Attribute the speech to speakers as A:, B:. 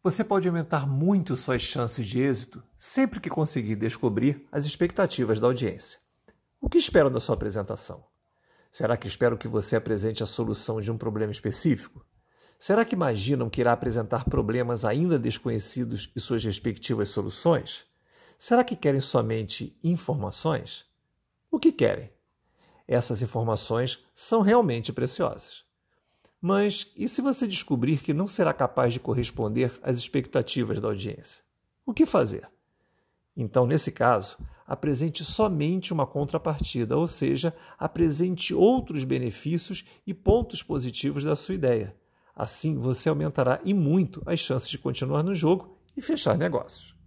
A: Você pode aumentar muito suas chances de êxito sempre que conseguir descobrir as expectativas da audiência. O que esperam da sua apresentação? Será que esperam que você apresente a solução de um problema específico? Será que imaginam que irá apresentar problemas ainda desconhecidos e suas respectivas soluções? Será que querem somente informações? O que querem? Essas informações são realmente preciosas. Mas e se você descobrir que não será capaz de corresponder às expectativas da audiência? O que fazer? Então, nesse caso, apresente somente uma contrapartida, ou seja, apresente outros benefícios e pontos positivos da sua ideia. Assim, você aumentará e muito as chances de continuar no jogo e fechar negócios.